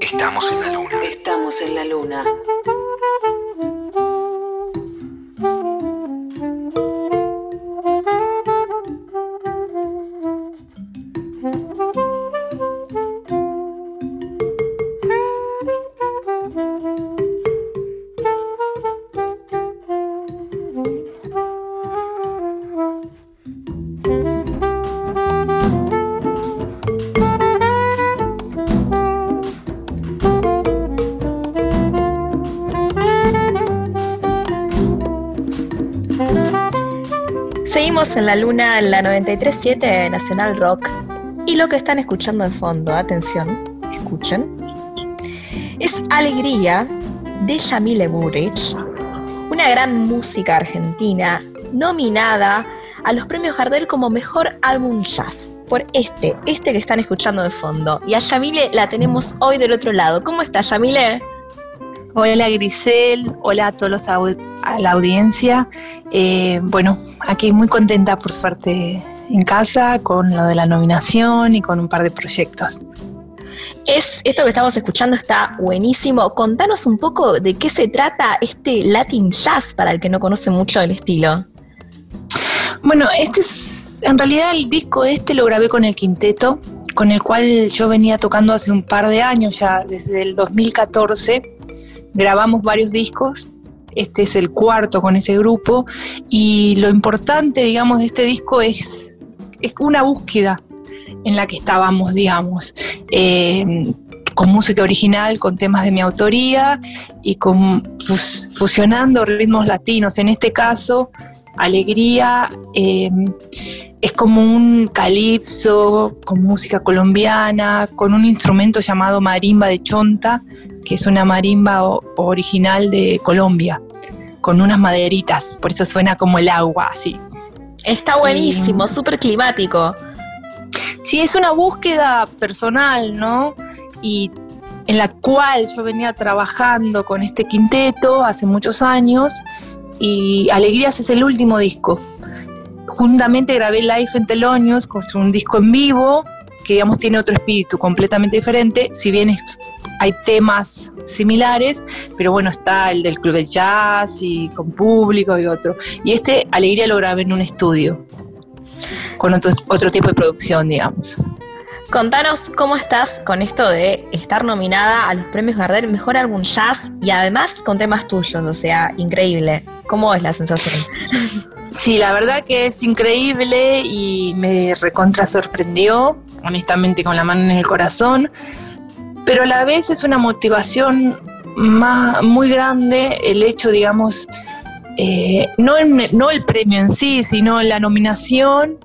Estamos en la luna. Estamos en la luna. Seguimos en la luna, en la 93.7 Nacional Rock. Y lo que están escuchando de fondo, atención, escuchen, es Alegría de Yamile Burich, una gran música argentina nominada a los premios Gardel como mejor álbum jazz. Por este, este que están escuchando de fondo. Y a Yamile la tenemos hoy del otro lado. ¿Cómo está Yamile? Hola Grisel, hola a todos los a la audiencia. Eh, bueno, aquí muy contenta por suerte en casa con lo de la nominación y con un par de proyectos. Es, esto que estamos escuchando está buenísimo. Contanos un poco de qué se trata este Latin Jazz para el que no conoce mucho el estilo. Bueno, este es, en realidad el disco este lo grabé con el quinteto, con el cual yo venía tocando hace un par de años ya, desde el 2014. Grabamos varios discos, este es el cuarto con ese grupo, y lo importante, digamos, de este disco es, es una búsqueda en la que estábamos, digamos, eh, con música original, con temas de mi autoría y con fus- fusionando ritmos latinos. En este caso, Alegría eh, es como un calipso con música colombiana, con un instrumento llamado marimba de chonta, que es una marimba original de Colombia, con unas maderitas, por eso suena como el agua, así. Está buenísimo, súper climático. Sí, es una búsqueda personal, ¿no? Y en la cual yo venía trabajando con este quinteto hace muchos años y Alegrías es el último disco. Juntamente grabé Life en Telonios, con un disco en vivo que digamos tiene otro espíritu completamente diferente, si bien es- hay temas similares, pero bueno, está el del club de jazz y con público y otro. Y este Alegría lo grabé en un estudio con otro, otro tipo de producción, digamos. Contanos cómo estás con esto de estar nominada a los premios Gardel Mejor Álbum Jazz y además con temas tuyos, o sea, increíble. ¿Cómo es la sensación? Sí, la verdad que es increíble y me recontra sorprendió, honestamente con la mano en el corazón, pero a la vez es una motivación más, muy grande el hecho, digamos, eh, no, en- no el premio en sí, sino la nominación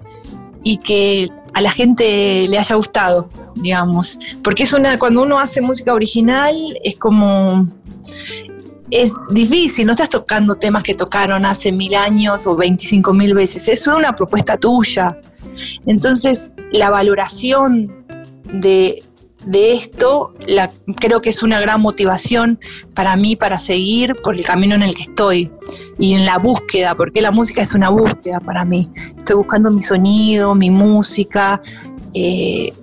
y que a la gente le haya gustado, digamos, porque es una, cuando uno hace música original es como es difícil, no estás tocando temas que tocaron hace mil años o 25 mil veces, es una propuesta tuya. Entonces, la valoración de, de esto creo que es una gran motivación para mí para seguir por el camino en el que estoy y en la búsqueda, porque la música es una búsqueda para mí. Estoy buscando mi sonido, mi música, eh,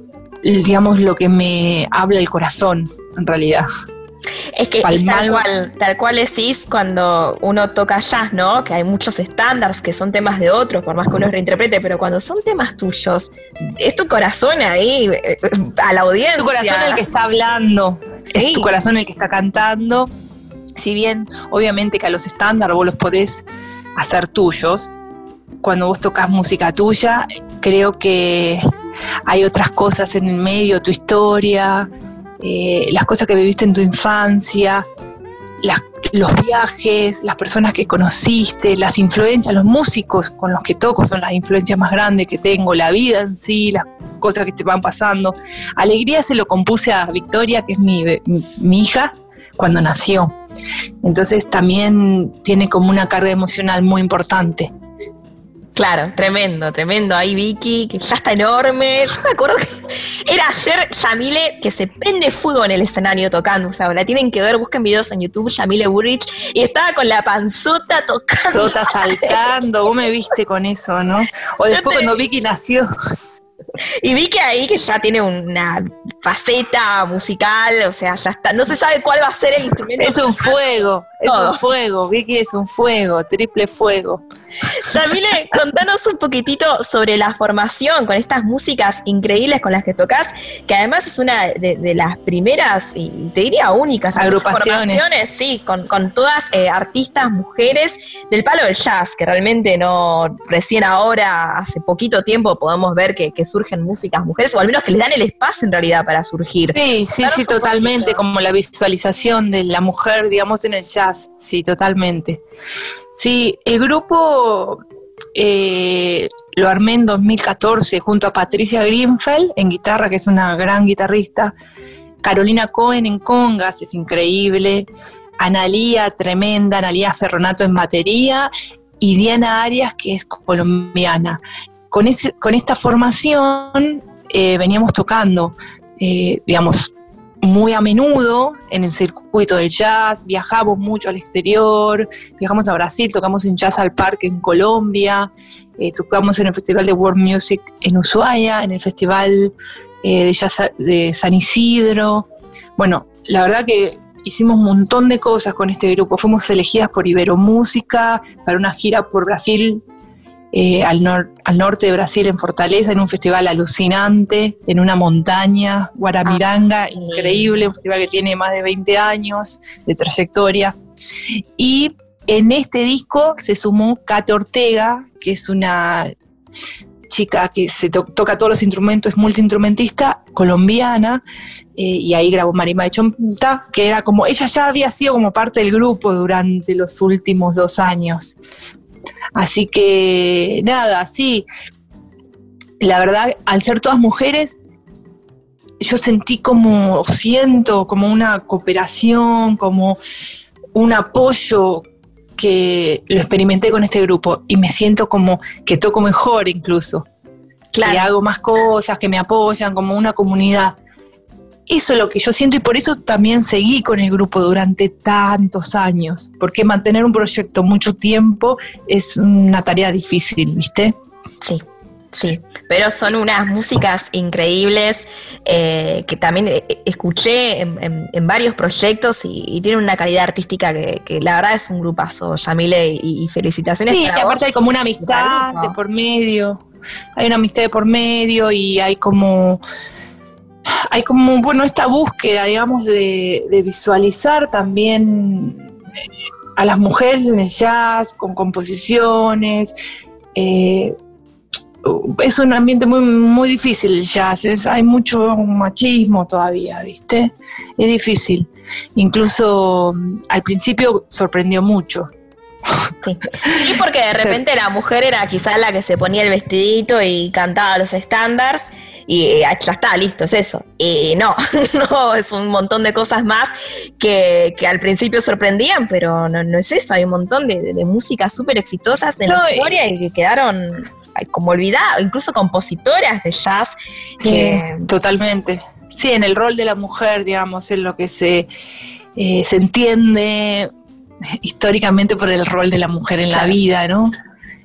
digamos lo que me habla el corazón, en realidad. Es que tal cual, tal cual decís cuando uno toca jazz, ¿no? Que hay muchos estándares que son temas de otros, por más que uno los reinterprete, pero cuando son temas tuyos, es tu corazón ahí, eh, a la audiencia. tu corazón el que está hablando, Sí. es tu corazón el que está cantando. Si bien, obviamente que a los estándares vos los podés hacer tuyos, cuando vos tocas música tuya, creo que hay otras cosas en el medio, tu historia, eh, las cosas que viviste en tu infancia, los viajes, las personas que conociste, las influencias, los músicos con los que toco son las influencias más grandes que tengo, la vida en sí, las cosas que te van pasando. Alegría se lo compuse a Victoria, que es mi hija, cuando nació. Entonces también tiene como una carga emocional muy importante. Claro, tremendo, tremendo. Ahí Vicky, que ya está enorme. Yo me acuerdo que era ayer Yamile que se prende fuego en el escenario tocando. O sea, la tienen que ver, busquen videos en YouTube, Yamile Burrich, y estaba con la panzota tocando. Sota saltando, vos me viste con eso, ¿no? O después cuando Vicky nació, y vi que ahí que ya tiene una faceta musical, o sea, ya está, no se sabe cuál va a ser el instrumento. Es un fuego, es un fuego, Vicky es un fuego, triple fuego. Yamile, contanos un poquitito sobre la formación con estas músicas increíbles con las que tocas, que además es una de, las primeras, y te diría únicas, agrupaciones. Sí, con, todas eh, artistas, mujeres del palo del jazz, que realmente no, recién ahora, hace poquito tiempo, podemos ver que, surgen músicas mujeres, o al menos que les dan el espacio en realidad para surgir. Sí, sí, sí, totalmente, como la visualización de la mujer, digamos, en el jazz, sí, totalmente. Sí, el grupo eh, lo armé en 2014 junto a Patricia Greenfeld en guitarra, que es una gran guitarrista, Carolina Cohen en congas, es increíble, Analía, tremenda, Analía Ferronato en batería y Diana Arias, que es colombiana. Con, ese, con esta formación eh, veníamos tocando, eh, digamos, muy a menudo en el circuito del jazz, viajamos mucho al exterior, viajamos a Brasil, tocamos en Jazz al Parque en Colombia, eh, tocamos en el Festival de World Music en Ushuaia, en el Festival de de San Isidro. Bueno, la verdad que hicimos un montón de cosas con este grupo, fuimos elegidas por Iberomúsica para una gira por Brasil eh, al, norte de Brasil, en Fortaleza, en un festival alucinante, en una montaña, Guaramiranga, ah, increíble, un festival que tiene más de 20 años de trayectoria. Y en este disco se sumó Kate Ortega, que es una chica que se toca todos los instrumentos, es multiinstrumentista, colombiana, eh, y ahí grabó Marima de Chonta, que era como, ella ya había sido como parte del grupo durante los últimos dos años. Así que nada, sí, la verdad, al ser todas mujeres, yo sentí como, siento como una cooperación, como un apoyo que lo experimenté con este grupo y me siento como que toco mejor incluso, que hago más cosas, que me apoyan, como una comunidad. Eso es lo que yo siento y por eso también seguí con el grupo durante tantos años, porque mantener un proyecto mucho tiempo es una tarea difícil, ¿viste? Sí, sí, pero son unas músicas increíbles eh, que también eh, escuché en, varios proyectos y, tienen una calidad artística que, la verdad es un grupazo, Yamile, y, felicitaciones. Sí, aparte hay como una amistad de por medio, hay una amistad de por medio y hay como hay como, bueno, esta búsqueda, digamos, de, visualizar también eh, a las mujeres en el jazz, con composiciones. Eh, es un ambiente muy, muy difícil el jazz, hay mucho machismo todavía, ¿viste? Es difícil. Incluso mm, al principio sorprendió mucho. Sí. porque de repente la mujer era quizás la que se ponía el vestidito y cantaba los estándares y eh, ya está, listo, es eso. Y no, no, es un montón de cosas más que, al principio sorprendían, pero no, es eso, hay un montón de, músicas súper exitosas en la historia y que quedaron como olvidadas, incluso compositoras de jazz. Sí, totalmente. Sí, en el rol de la mujer, digamos, en lo que se, eh, se entiende históricamente por el rol de la mujer en la vida, ¿no?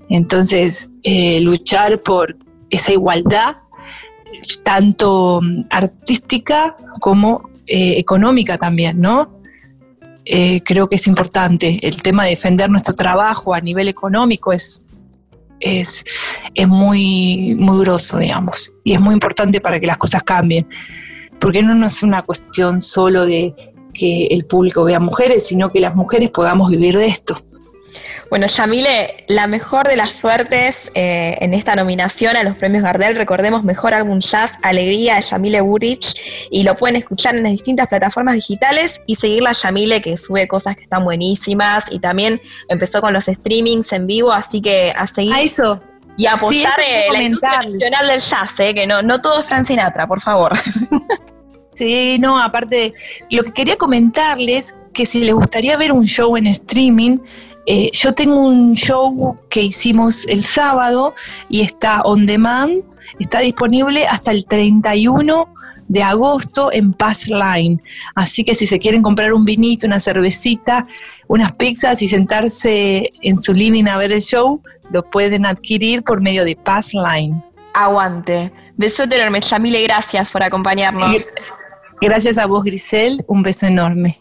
Entonces, eh, luchar por esa igualdad tanto mm, artística como eh, económica también, ¿no? Eh, creo que es importante. El tema de defender nuestro trabajo a nivel económico es, es, es muy, muy grosso, digamos, y es muy importante para que las cosas cambien, porque no es una cuestión solo de que el público vea mujeres, sino que las mujeres podamos vivir de esto. Bueno, Yamile, la mejor de las suertes eh, en esta nominación a los premios Gardel. Recordemos Mejor Álbum Jazz, Alegría de Yamile Burich. Y lo pueden escuchar en las distintas plataformas digitales y seguirla a Yamile, que sube cosas que están buenísimas. Y también empezó con los streamings en vivo, así que a seguir. A eso. Y apoyar eh, la industria nacional del jazz, eh, que no, no todo es Fran Sinatra, por favor. Sí, no, aparte, lo que quería comentarles que si les gustaría ver un show en streaming, eh, yo tengo un show que hicimos el sábado y está on demand, está disponible hasta el 31 de agosto en Pass Line. Así que si se quieren comprar un vinito, una cervecita, unas pizzas y sentarse en su living a ver el show, lo pueden adquirir por medio de Pass Line. Aguante. Besote enorme, Yamile, gracias por acompañarnos. Gracias a vos, Grisel. Un beso enorme.